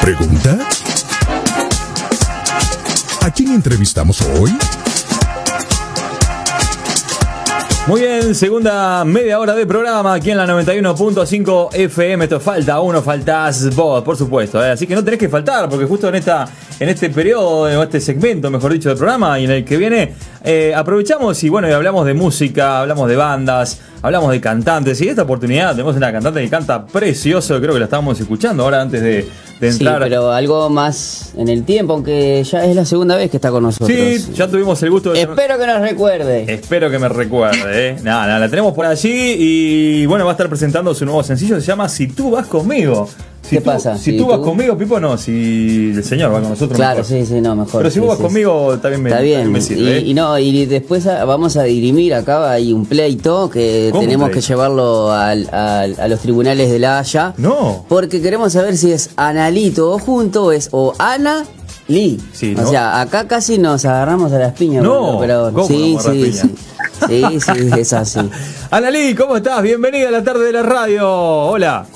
¿Pregunta? ¿A quién entrevistamos hoy? Muy bien, segunda media hora de programa aquí en la 91.5 FM. Esto falta uno, faltás vos, por supuesto. ¿eh? Así que no tenés que faltar, porque justo en esta en este periodo, en este segmento, mejor dicho, del programa y en el que viene, eh, aprovechamos y bueno, y hablamos de música, hablamos de bandas, hablamos de cantantes. Y esta oportunidad tenemos una cantante que canta precioso, creo que la estábamos escuchando ahora antes de, entrar. Sí, pero algo más en el tiempo, aunque ya es la segunda vez que está con nosotros. Sí, ya tuvimos el gusto de. Espero que nos recuerde. Espero que me recuerde, ¿eh? Nada, nada, la tenemos por allí y bueno, va a estar presentando su nuevo sencillo, se llama Si tú vas conmigo. ¿Qué pasa? Si, tú, vas conmigo, Pipo, no. Si el señor va con nosotros, Claro, sí, sí, no, mejor. Pero si vos vas conmigo, también me, Está bien. sirve. ¿eh? y, no, y después vamos a dirimir acá, hay un pleito que tenemos que llevarlo a los tribunales de La Haya. No. Porque queremos saber si es Analito junto o es o Ana Lee. Sí, O sea, acá casi nos agarramos a las piñas. No, pero ¿cómo sí, sí, agarras sí. Sí, sí, es así. Analí, ¿cómo estás? Bienvenida a la tarde de la radio. Hola.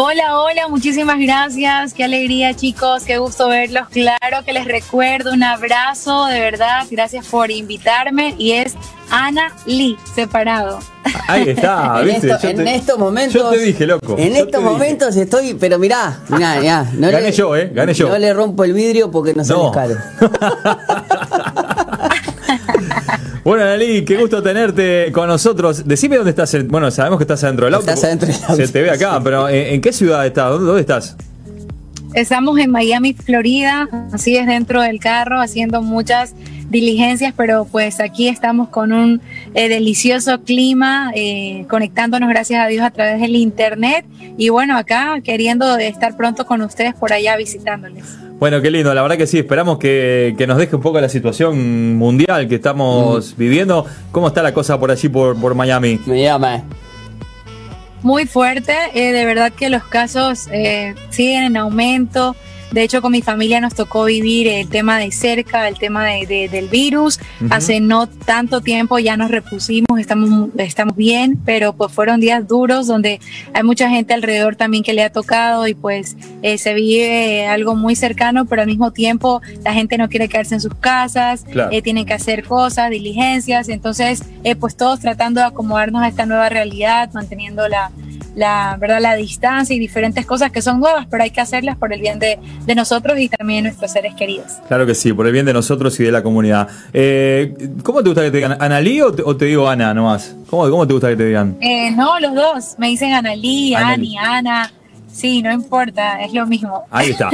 Hola, hola, muchísimas gracias. Qué alegría, chicos. Qué gusto verlos. Claro que les recuerdo un abrazo, de verdad. Gracias por invitarme. Y es Ana Lee, separado. Ahí está, ¿viste? en, estos momentos. Yo te dije, loco. En estos momentos estoy, pero mirá, mirá, mirá. No Gané yo, ¿eh? Gané yo. No le rompo el vidrio porque no, no. caro. Bueno, Analí, qué gusto tenerte con nosotros. Decime dónde estás. Bueno, sabemos que estás adentro del auto. Estás adentro del auto. Se te ve acá, pero eh, ¿en, qué ciudad estás? ¿Dónde, estás? Estamos en Miami, Florida. Así es, dentro del carro, haciendo muchas diligencias, pero pues aquí estamos con un eh, delicioso clima, eh, conectándonos gracias a Dios a través del internet y bueno, acá queriendo estar pronto con ustedes por allá visitándoles. Bueno, qué lindo, la verdad que sí, esperamos que, nos deje un poco la situación mundial que estamos mm. viviendo. ¿Cómo está la cosa por allí, por, por Miami? Llama. Muy fuerte, eh, de verdad que los casos eh, siguen en aumento. De hecho, con mi familia nos tocó vivir el tema de cerca, el tema de, del virus. Hace no tanto tiempo ya nos repusimos, estamos, estamos bien, pero pues fueron días duros donde hay mucha gente alrededor también que le ha tocado y pues eh, se vive algo muy cercano, pero al mismo tiempo la gente no quiere quedarse en sus casas, eh, tienen que hacer cosas, diligencias. Entonces, eh, pues todos tratando de acomodarnos a esta nueva realidad, manteniendo la la, ¿verdad? la distancia y diferentes cosas que son nuevas, pero hay que hacerlas por el bien de, nosotros y también de nuestros seres queridos. Claro que sí, por el bien de nosotros y de la comunidad. Eh, ¿Cómo te gusta que te digan? ¿Analí o te, o te digo Ana nomás? ¿Cómo, ¿Cómo te gusta que te digan? Eh, no, los dos. Me dicen Analí, Ani, Ana. Sí, no importa, es lo mismo. Ahí está.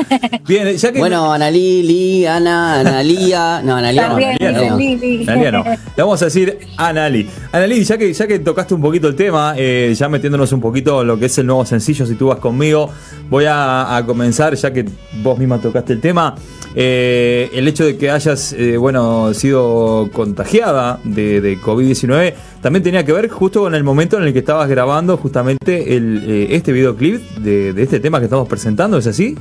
Bien, ya que bueno, Ana Lili, Ana, Analía, no, Analía no. Analía no. Le vamos a decir Anali. Anali, ya que, ya que tocaste un poquito el tema, eh, ya metiéndonos un poquito lo que es el nuevo sencillo, si tú vas conmigo, voy a, comenzar, ya que vos misma tocaste el tema. Eh, el hecho de que hayas, eh, bueno, sido contagiada de, de COVID-19 también tenía que ver justo con el momento en el que estabas grabando justamente el, eh, este videoclip de, este tema que estamos presentando, ¿es así?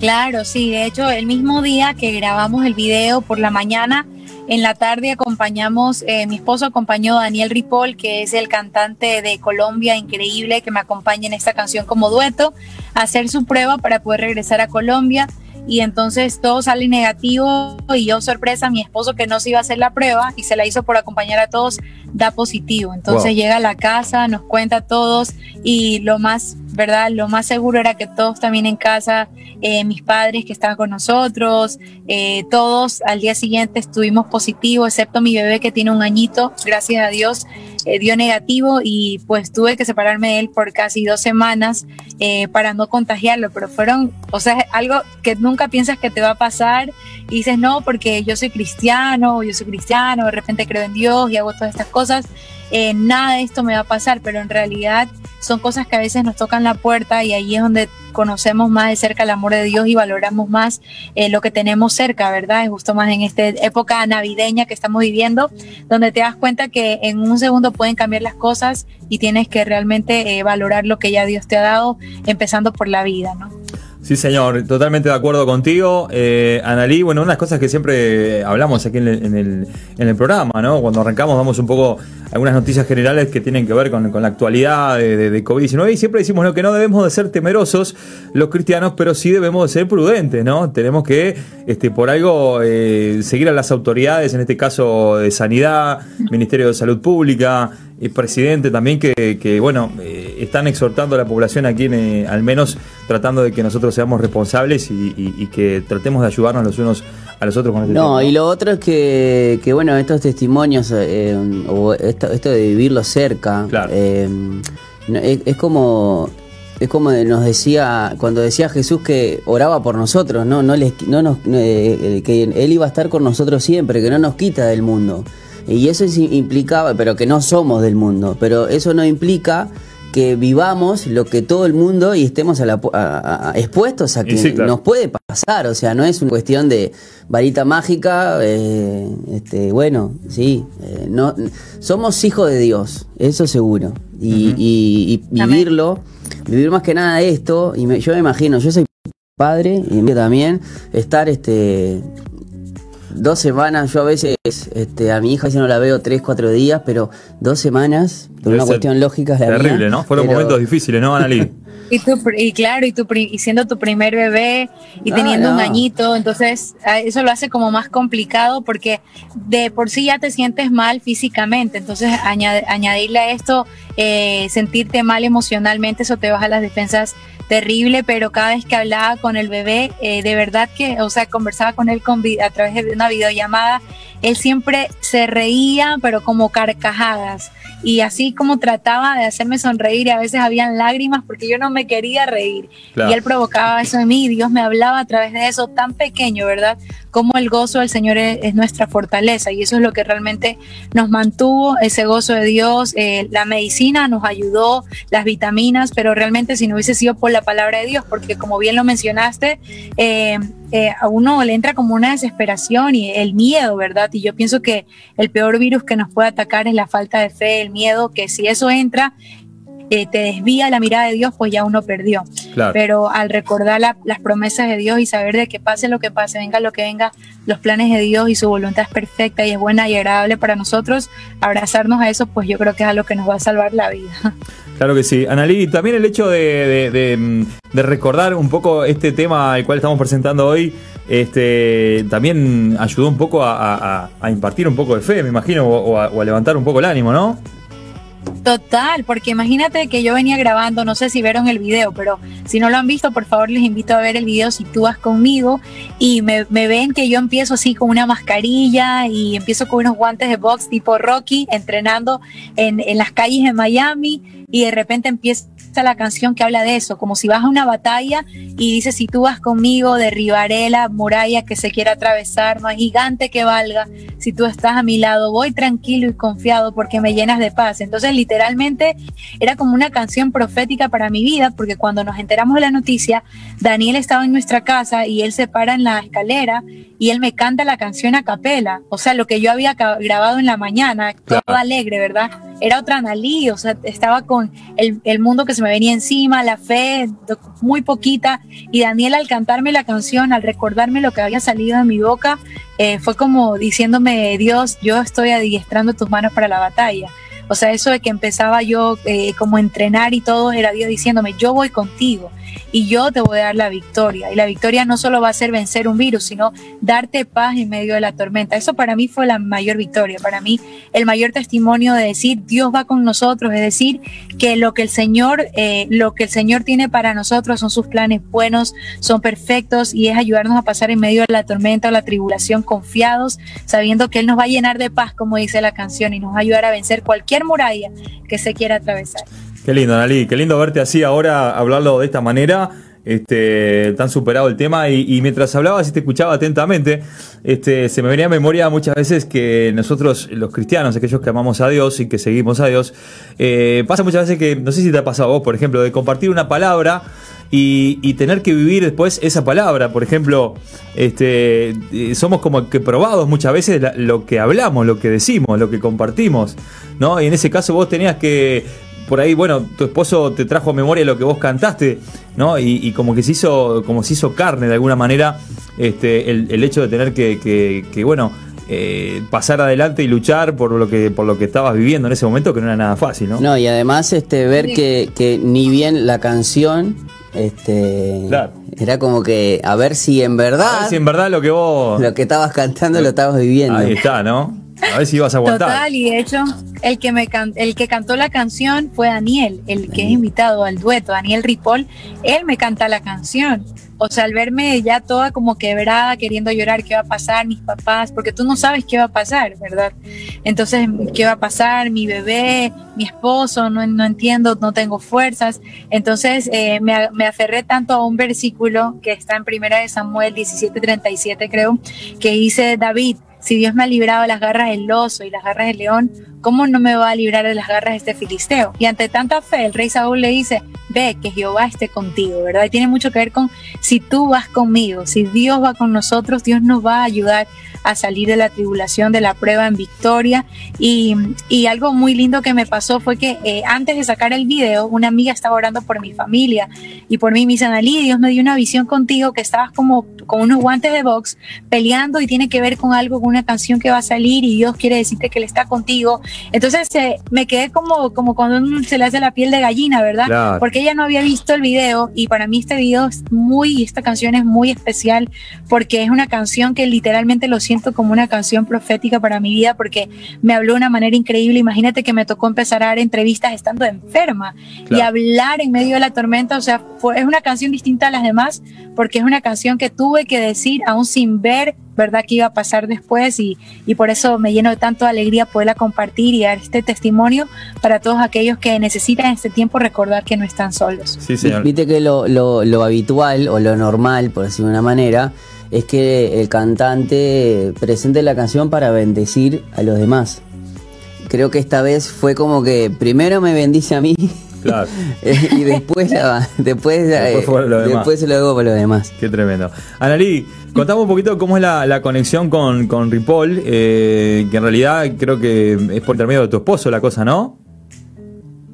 Claro, sí, de hecho el mismo día que grabamos el video por la mañana, en la tarde acompañamos, eh, mi esposo acompañó a Daniel Ripoll, que es el cantante de Colombia increíble, que me acompaña en esta canción como dueto, a hacer su prueba para poder regresar a Colombia y entonces todo sale negativo y yo sorpresa, mi esposo que no se iba a hacer la prueba y se la hizo por acompañar a todos, da positivo. Entonces llega a la casa, nos cuenta a todos y lo más, ¿verdad? Lo más seguro era que todos también en casa, eh, mis padres que estaban con nosotros, eh, todos al día siguiente estuvimos positivos, excepto mi bebé que tiene un añito, gracias a Dios. Eh, dio negativo y pues tuve que separarme de él por casi dos semanas eh, para no contagiarlo, pero fueron, o sea, algo que nunca piensas que te va a pasar y dices, no, porque yo soy cristiano, yo soy cristiano, de repente creo en Dios y hago todas estas cosas, eh, nada de esto me va a pasar, pero en realidad son cosas que a veces nos tocan la puerta y ahí es donde conocemos más de cerca el amor de Dios y valoramos más eh, lo que tenemos cerca, ¿verdad? Es justo más en esta época navideña que estamos viviendo, donde te das cuenta que en un segundo pueden cambiar las cosas y tienes que realmente eh, valorar lo que ya Dios te ha dado, empezando por la vida, ¿no? Sí, señor, totalmente de acuerdo contigo. Eh, Analí, bueno, unas cosas que siempre hablamos aquí en el, en, el, programa, ¿no? Cuando arrancamos damos un poco algunas noticias generales que tienen que ver con, la actualidad de, COVID-19 y siempre decimos que no debemos de ser temerosos los cristianos, pero sí debemos de ser prudentes, ¿no? Tenemos que, este, por algo, eh, seguir a las autoridades, en este caso de Sanidad, Ministerio de Salud Pública, y presidente también que, bueno, eh, están exhortando a la población aquí, eh, al menos tratando de que nosotros seamos responsables y, que tratemos de ayudarnos los unos a los otros con este No, y lo otro es que, que bueno, estos testimonios eh, o esto, esto, de vivirlo cerca, es, como es como nos decía cuando decía Jesús que oraba por nosotros, no, no, les, no nos, que él iba a estar con nosotros siempre, que no nos quita del mundo. Y eso implicaba, pero que no somos del mundo, pero eso no implica que vivamos lo que todo el mundo y estemos a la, expuestos a que nos puede pasar, o sea, no es una cuestión de varita mágica, eh, este, bueno, sí, eh, no, somos hijos de Dios, eso seguro, y, vivirlo, vivir más que nada esto, y yo me imagino, yo soy padre y también estar este dos semanas, yo a veces este, a mi hija ya no la veo tres, cuatro días, pero dos semanas, por una cuestión lógica. terrible, ¿no? Fueron momentos difíciles, ¿no, Analí? Y, y claro, y, tu, y siendo tu primer bebé y ah, teniendo un añito, entonces eso lo hace como más complicado porque de por sí ya te sientes mal físicamente, entonces añadirle a esto eh, sentirte mal emocionalmente, eso te baja las defensas terrible, pero cada vez que hablaba con el bebé, eh, de verdad que, o sea, conversaba con él con, a través de una videollamada, él siempre se reía, pero como carcajadas. Y así como trataba de hacerme sonreír, y a veces habían lágrimas porque yo no me quería reír. Y él provocaba eso en mí, y Dios me hablaba a través de eso tan pequeño, ¿verdad? Como el gozo del Señor es, nuestra fortaleza, y eso es lo que realmente nos mantuvo, ese gozo de Dios. Eh, la medicina nos ayudó, las vitaminas, pero realmente si no hubiese sido por la palabra de Dios, porque como bien lo mencionaste, eh, eh, a uno le entra como una desesperación y el miedo, ¿verdad? Y yo pienso que el peor virus que nos puede atacar es la falta de fe, el miedo, que si eso entra, eh, te desvía la mirada de Dios, pues ya uno perdió. Pero al recordar las promesas de Dios y saber de que pase lo que pase, venga lo que venga, los planes de Dios y su voluntad es perfecta y es buena y agradable para nosotros, abrazarnos a eso, pues yo creo que es algo que nos va a salvar la vida. Claro que sí. Analí, también el hecho de, recordar un poco este tema al cual estamos presentando hoy, este, también ayudó un poco a, impartir un poco de fe, me imagino, o, a, levantar un poco el ánimo, ¿no? Total, porque imagínate que yo venía grabando, no sé si vieron el video, pero si no lo han visto, por favor les invito a ver el video si tú vas conmigo y me, ven que yo empiezo así con una mascarilla y empiezo con unos guantes de box tipo Rocky, entrenando en, en las calles de Miami y de repente empieza la canción que habla de eso, como si vas a una batalla y dices, si tú vas conmigo, derribaré la muralla que se quiera atravesar, hay gigante que valga, si tú estás a mi lado, voy tranquilo y confiado porque me llenas de paz. Entonces literalmente era como una canción profética para mi vida, porque cuando nos enteramos de la noticia, Daniel estaba en nuestra casa y él se para en la escalera y él me canta la canción a capela, o sea, lo que yo había grabado en la mañana, todo alegre, ¿verdad? Era otra Analí, o sea, estaba con el, el, mundo que se me venía encima, la fe muy poquita, y Daniel al cantarme la canción, al recordarme lo que había salido de mi boca, eh, fue como diciéndome, Dios, yo estoy adiestrando tus manos para la batalla. O sea, eso de que empezaba yo eh, como entrenar y todo, era Dios diciéndome, yo voy contigo y yo te voy a dar la victoria. Y la victoria no solo va a ser vencer un virus, sino darte paz en medio de la tormenta. Eso para mí fue la mayor victoria, para mí el mayor testimonio de decir Dios va con nosotros, es decir, que lo que el Señor, eh, lo que el Señor tiene para nosotros son sus planes buenos, son perfectos y es ayudarnos a pasar en medio de la tormenta o la tribulación confiados, sabiendo que Él nos va a llenar de paz, como dice la canción, y nos va a ayudar a vencer cualquier muralla que se quiera atravesar. Qué lindo, Nali, qué lindo verte así ahora, hablarlo de esta manera. Este, tan superado el tema y, mientras hablabas y te escuchaba atentamente, este, se me venía a memoria muchas veces que nosotros, los cristianos, aquellos que amamos a Dios y que seguimos a Dios, eh, pasa muchas veces que, no sé si te ha pasado a vos, por ejemplo, de compartir una palabra y, tener que vivir después esa palabra. Por ejemplo, este, eh, somos como que probados muchas veces lo que hablamos, lo que decimos, lo que compartimos, ¿no? Y en ese caso vos tenías que por ahí, bueno, tu esposo te trajo a memoria lo que vos cantaste, ¿no? Y, como que se hizo, como se hizo carne de alguna manera, este, el, hecho de tener que, que, bueno, eh, pasar adelante y luchar por lo que por lo que estabas viviendo en ese momento que no era nada fácil, ¿no? No, y además este ver que, que ni bien la canción este era como que a ver si en verdad a ver si en verdad lo que vos lo que estabas cantando lo estabas viviendo. Ahí está, ¿no? A ver si ibas a aguantar. Total, y de hecho, el que, me el que cantó la canción fue Daniel, el que es invitado al dueto, Daniel Ripoll. Él me canta la canción. O sea, al verme ya toda como quebrada, queriendo llorar, ¿qué va a pasar? Mis papás, porque tú no sabes qué va a pasar, ¿verdad? Entonces, ¿qué va a pasar? Mi bebé, mi esposo, no, no entiendo, no tengo fuerzas. Entonces, eh, me, me, aferré tanto a un versículo que está en Primera de Samuel 17:37, creo, que dice David, si Dios me ha librado de las garras del oso y las garras del león, ¿cómo no me va a librar de las garras de este filisteo? Y ante tanta fe, el rey Saúl le dice, ve que Jehová esté contigo, ¿verdad? Y tiene mucho que ver con si tú vas conmigo, si Dios va con nosotros, Dios nos va a ayudar a salir de la tribulación, de la prueba en victoria. Y, algo muy lindo que me pasó fue que eh, antes de sacar el video, una amiga estaba orando por mi familia y por mí, me dice, Analí, Dios me dio una visión contigo que estabas como con unos guantes de box peleando y tiene que ver con algo, con una canción que va a salir y Dios quiere decirte que Él está contigo. Entonces eh, me quedé como, como cuando se le hace la piel de gallina, ¿verdad? Porque ella no había visto el video y para mí este video es muy, esta canción es muy especial porque es una canción que literalmente lo siento como una canción profética para mi vida porque me habló de una manera increíble. Imagínate que me tocó empezar a dar entrevistas estando enferma y hablar en medio de la tormenta. O sea, fue, es una canción distinta a las demás porque es una canción que tuve que decir aún sin ver verdad que iba a pasar después y, y, por eso me lleno de tanto alegría poderla compartir y dar este testimonio para todos aquellos que necesitan en este tiempo recordar que no están solos. Sí, señor. Viste que lo, lo, lo habitual o lo normal, por decirlo de una manera, es que el cantante presente la canción para bendecir a los demás. Creo que esta vez fue como que primero me bendice a mí Claro. y después, la, después, después, lo después, se lo hago para los demás. Qué tremendo. Analí, contame un poquito cómo es la, conexión con, con Ripoll, eh, que en realidad creo que es por intermedio de tu esposo la cosa, ¿no?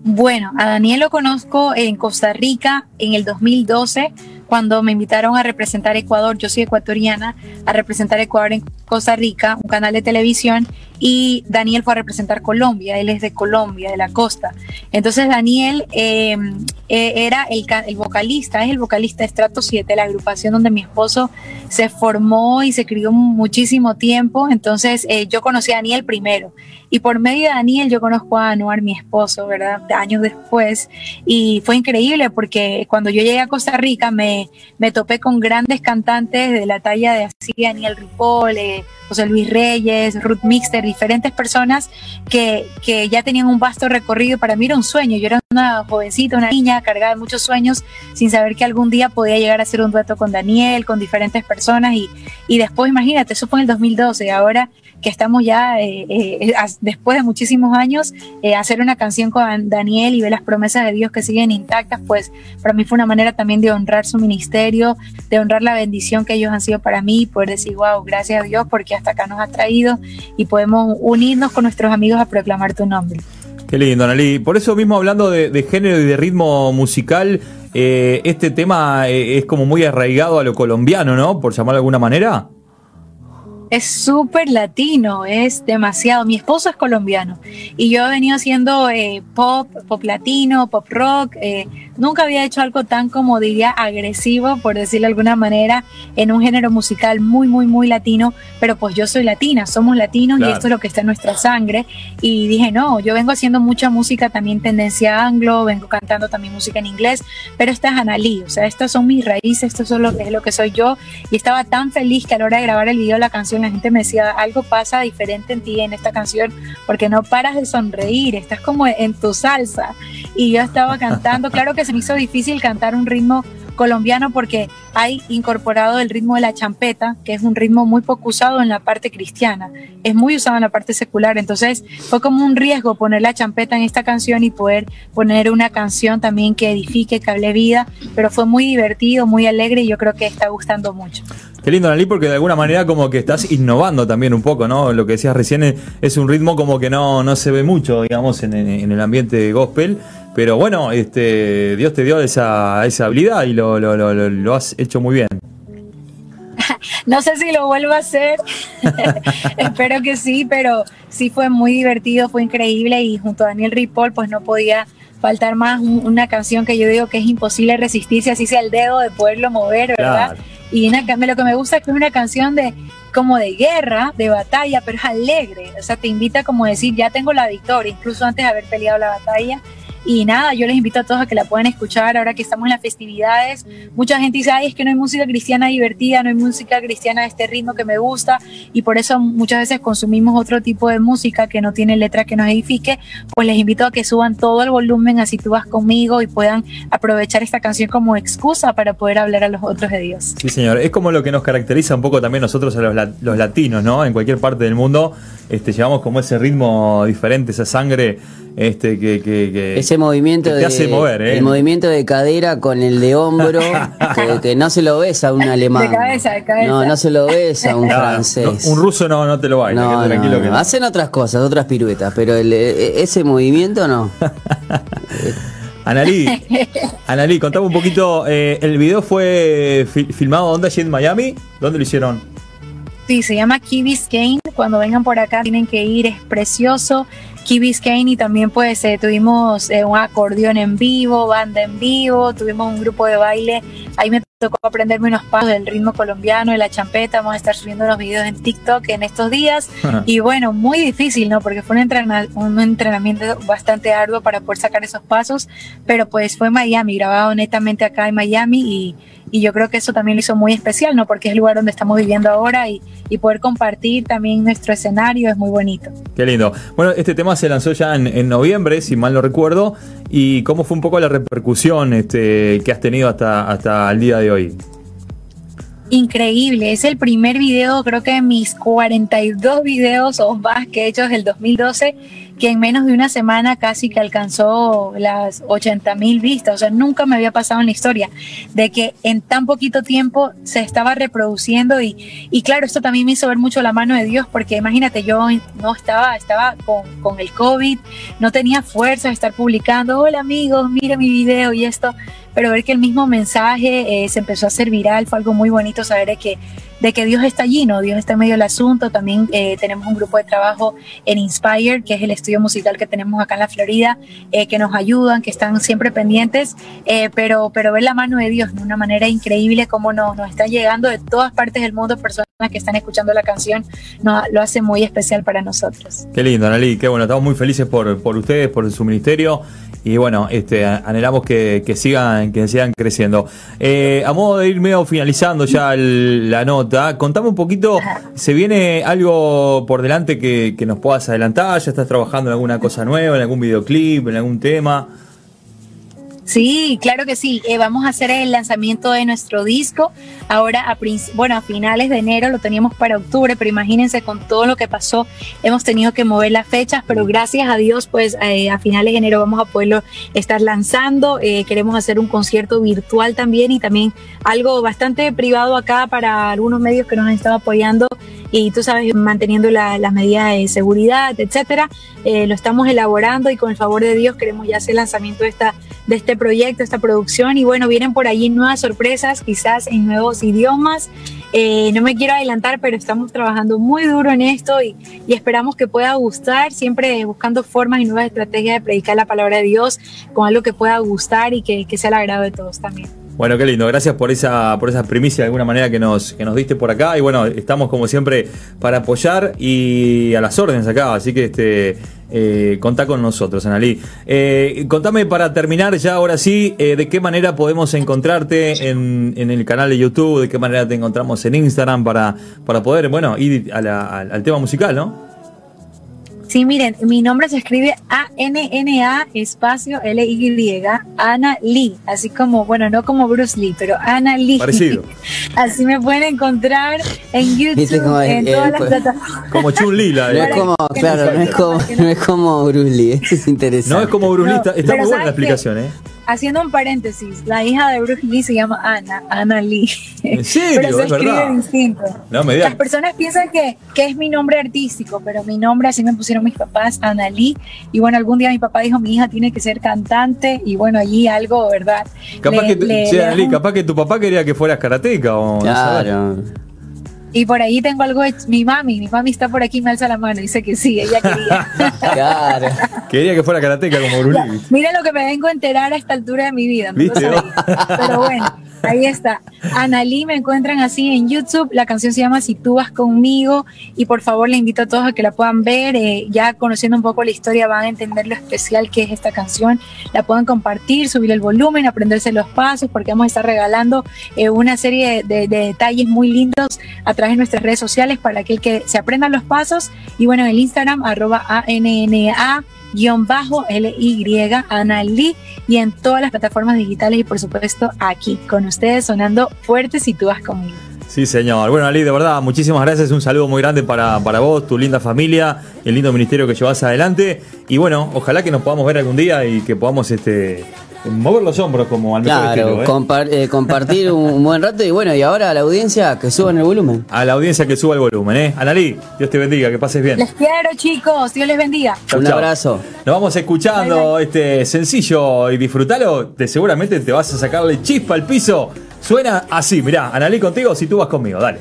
Bueno, a Daniel lo conozco en Costa Rica en el 2012 cuando me invitaron a representar Ecuador, yo soy ecuatoriana, a representar Ecuador en Costa Rica, un canal de televisión, y Daniel fue a representar Colombia, él es de Colombia, de la costa. Entonces Daniel em, e, era el, el, vocalista, es el vocalista de Estrato 7, la agrupación donde mi esposo se formó y se crió muchísimo tiempo. Entonces eh, yo conocí a Daniel primero y por medio de Daniel yo conozco a Anuar, mi esposo, ¿verdad? Años después. Y fue increíble porque cuando yo llegué a Costa Rica me, me topé con grandes cantantes de la talla de así Daniel Ripoll, eh, José Luis Reyes, Ruth Mixter, diferentes personas que, que ya tenían un vasto recorrido. Para mí era un sueño. Yo era una jovencita, una niña cargada de muchos sueños, sin saber que algún día podía llegar a hacer un dueto con Daniel, con diferentes personas. Y, y después, imagínate, eso fue en el 2012. Ahora que estamos ya, eh, eh, después de muchísimos años, eh, hacer una canción con Daniel y ver las promesas de Dios que siguen intactas, pues para mí fue una manera también de honrar su ministerio, de honrar la bendición que ellos han sido para mí, poder decir, wow, gracias a Dios porque hasta acá nos ha traído y podemos unirnos con nuestros amigos a proclamar tu nombre. Qué lindo, Analí. Por eso mismo, hablando de, género y de ritmo musical, este tema es como muy arraigado a lo colombiano, ¿no? Por llamarlo de alguna manera. Es súper latino, es demasiado. Mi esposo es colombiano y yo he venido haciendo eh, pop, pop latino, pop rock. Eh, nunca había hecho algo tan, como diría, agresivo, por decirlo de alguna manera, en un género musical muy, muy, muy latino. Pero pues yo soy latina, somos latinos y esto es lo que está en nuestra sangre. Y dije, no, yo vengo haciendo mucha música también tendencia anglo, vengo cantando también música en inglés, pero esta es Analí, o sea, estas son mis raíces, esto es lo que es lo que soy yo. Y estaba tan feliz que a la hora de grabar el video de la canción la gente me decía, algo pasa diferente en ti en esta canción, porque no paras de sonreír, estás como en tu salsa. Y yo estaba cantando, claro que se me hizo difícil cantar un ritmo colombiano porque hay incorporado el ritmo de la champeta, que es un ritmo muy poco usado en la parte cristiana, es muy usado en la parte secular, entonces fue como un riesgo poner la champeta en esta canción y poder poner una canción también que edifique, que hable vida, pero fue muy divertido, muy alegre y yo creo que está gustando mucho. Qué lindo, Nalí, porque de alguna manera como que estás innovando también un poco, ¿no? Lo que decías recién es, un ritmo como que no, no se ve mucho, digamos, en, el ambiente gospel, pero bueno, este, Dios te dio esa, esa habilidad y lo, lo, lo, lo has hecho muy bien. No sé si lo vuelvo a hacer, espero que sí, pero sí fue muy divertido, fue increíble y junto a Daniel Ripoll pues no podía faltar más una canción que yo digo que es imposible resistirse, así sea el dedo de poderlo mover, ¿verdad? Y una, lo que me gusta es que es una canción de como de guerra, de batalla, pero es alegre, o sea, te invita como a decir, ya tengo la victoria, incluso antes de haber peleado la batalla, y nada, yo les invito a todos a que la puedan escuchar ahora que estamos en las festividades. Mucha gente dice, ay, es que no hay música cristiana divertida, no hay música cristiana de este ritmo que me gusta y por eso muchas veces consumimos otro tipo de música que no tiene letra que nos edifique. Pues les invito a que suban todo el volumen así tú vas conmigo y puedan aprovechar esta canción como excusa para poder hablar a los otros de Dios. Sí, señor. Es como lo que nos caracteriza un poco también nosotros a los, latinos, ¿no? En cualquier parte del mundo este, llevamos como ese ritmo diferente, esa sangre este, que, ese movimiento te hace mover, ¿eh? el movimiento de cadera con el de hombro que, no se lo ves a un alemán, de cabeza, de cabeza. no, no se lo ves a un francés, un ruso no, no te lo baila, no, tranquilo que hacen otras cosas, otras piruetas, pero el, e, ese movimiento no. Analí, Analí, contame un poquito, eh, el video fue filmado ¿dónde? Allí en Miami, ¿dónde lo hicieron? Sí, se llama Key Biscayne. Cuando vengan por acá tienen que ir, es precioso. Key Biscayne y también pues eh, tuvimos eh, un acordeón en vivo, banda en vivo, tuvimos un grupo de baile. Ahí me tocó aprenderme unos pasos del ritmo colombiano, de la champeta. Vamos a estar subiendo unos videos en TikTok en estos días. Y bueno, muy difícil, ¿no? Porque fue un, un entrenamiento bastante arduo para poder sacar esos pasos. Pero pues fue Miami, grabado netamente acá en Miami y y yo creo que eso también lo hizo muy especial, ¿no? Porque es el lugar donde estamos viviendo ahora y, y poder compartir también nuestro escenario es muy bonito. Qué lindo. Bueno, este tema se lanzó ya en, noviembre, si mal no recuerdo, y cómo fue un poco la repercusión este, que has tenido hasta, hasta el día de hoy. Increíble, es el primer video, creo que de mis 42 videos o más que he hecho desde el 2012 que en menos de una semana casi que alcanzó las 80 mil vistas. O sea, nunca me había pasado en la historia de que en tan poquito tiempo se estaba reproduciendo y, y claro, esto también me hizo ver mucho la mano de Dios porque imagínate, yo no estaba, estaba con, con el COVID, no tenía fuerza de estar publicando, hola amigos, mira mi video y esto, pero ver que el mismo mensaje eh, se empezó a hacer viral fue algo muy bonito saber que de que Dios está allí, ¿no? Dios está en medio del asunto. También eh, tenemos un grupo de trabajo en Inspire, que es el estudio musical que tenemos acá en la Florida, eh, que nos ayudan, que están siempre pendientes, eh, pero, pero ver la mano de Dios de una manera increíble, como nos, nos está llegando de todas partes del mundo personas que están escuchando la canción, nos, lo hace muy especial para nosotros. Qué lindo, Analí, qué bueno, estamos muy felices por, por ustedes, por su ministerio y bueno, este, anhelamos que, sigan, que sigan creciendo. Eh, a modo de ir medio finalizando ya la nota, contame un poquito, ¿se viene algo por delante que, que nos puedas adelantar? ¿Ya estás trabajando en alguna cosa nueva, en algún videoclip, en algún tema? Sí, claro que sí. Eh, vamos a hacer el lanzamiento de nuestro disco. Ahora, a, bueno, a finales de enero lo teníamos para octubre, pero imagínense con todo lo que pasó, hemos tenido que mover las fechas, pero gracias a Dios, pues eh, a finales de enero vamos a poderlo estar lanzando. Eh, queremos hacer un concierto virtual también y también algo bastante privado acá para algunos medios que nos han estado apoyando y tú sabes, manteniendo las medidas de seguridad, etcétera. lo estamos elaborando y con el favor de Dios queremos ya hacer el lanzamiento de esta de este proyecto, esta producción. Y bueno, vienen por allí nuevas sorpresas, quizás en nuevos idiomas. Eh, no me quiero adelantar, pero estamos trabajando muy duro en esto y, esperamos que pueda gustar, siempre buscando formas y nuevas estrategias de predicar la palabra de Dios con algo que pueda gustar y que, que sea el agrado de todos también. Bueno, qué lindo. Gracias por esa, por esa primicia de alguna manera que nos, que nos diste por acá. Y bueno, estamos como siempre para apoyar y a las órdenes acá. Así que este eh, contá con nosotros, Analí. Eh, contame para terminar ya ahora sí, eh, de qué manera podemos encontrarte en, el canal de YouTube, de qué manera te encontramos en Instagram para, para poder, bueno, ir al tema musical, ¿no? Sí, miren, mi nombre se escribe A-N-N-A espacio L-Y, Ana Lee, así como, bueno, no como Bruce Lee, pero Ana Lee. Parecido. así me pueden encontrar en YouTube, en todas las pues, plataformas. Como Chun Lee, la No es como, claro, no es como, no es como Bruce Lee, es interesante. No es como Bruce Lee, está, muy buena la explicación, ¿eh? Haciendo un paréntesis, la hija de Bruce Lee se llama Ana, Ana Lee. ¿En serio? pero se es escribe verdad. distinto. No me digas. Las personas piensan que, que es mi nombre artístico, pero mi nombre así me pusieron mis papás, Ana Lee. Y bueno, algún día mi papá dijo, mi hija tiene que ser cantante. Y bueno, allí algo, ¿verdad? Capaz, Le- que, le- sí, le capaz que tu papá quería que fueras karateca o no. Claro. Y por ahí tengo algo de mi mami. Mi mami está por aquí, me alza la mano. Dice que sí, ella quería. Claro. Quería que fuera karateca como Lee. Mira lo que me vengo a enterar a esta altura de mi vida. no lo ¿Viste? sabía. Pero bueno, ahí está. Analí me encuentran así en YouTube. La canción se llama Si tú vas conmigo. Y por favor, le invito a todos a que la puedan ver. Eh, ya conociendo un poco la historia, van a entender lo especial que es esta canción. La pueden compartir, subir el volumen, aprenderse los pasos, porque vamos a estar regalando eh, una serie de, de detalles muy lindos a través de nuestras redes sociales para aquel que se aprenda los pasos. Y bueno, en el Instagram, arroba ANNA L-Y, Ana Lee, y en todas las plataformas digitales y por supuesto aquí, con ustedes sonando fuerte si tú vas conmigo. Sí, señor. Bueno, Ali, de verdad, muchísimas gracias. Un saludo muy grande para, para vos, tu linda familia, el lindo ministerio que llevas adelante. Y bueno, ojalá que nos podamos ver algún día y que podamos este, mover los hombros como al mejor Claro, estilo, ¿eh? compar- eh, compartir un, buen rato y bueno, y ahora a la audiencia que suban el volumen. A la audiencia que suba el volumen, ¿eh? Analí, Dios te bendiga, que pases bien. Les quiero chicos, Dios les bendiga. Chau, un chau. abrazo. Nos vamos escuchando este sencillo y disfrutalo. Te, seguramente te vas a sacarle chispa al piso. Suena así, mirá, Analí contigo si tú vas conmigo, dale.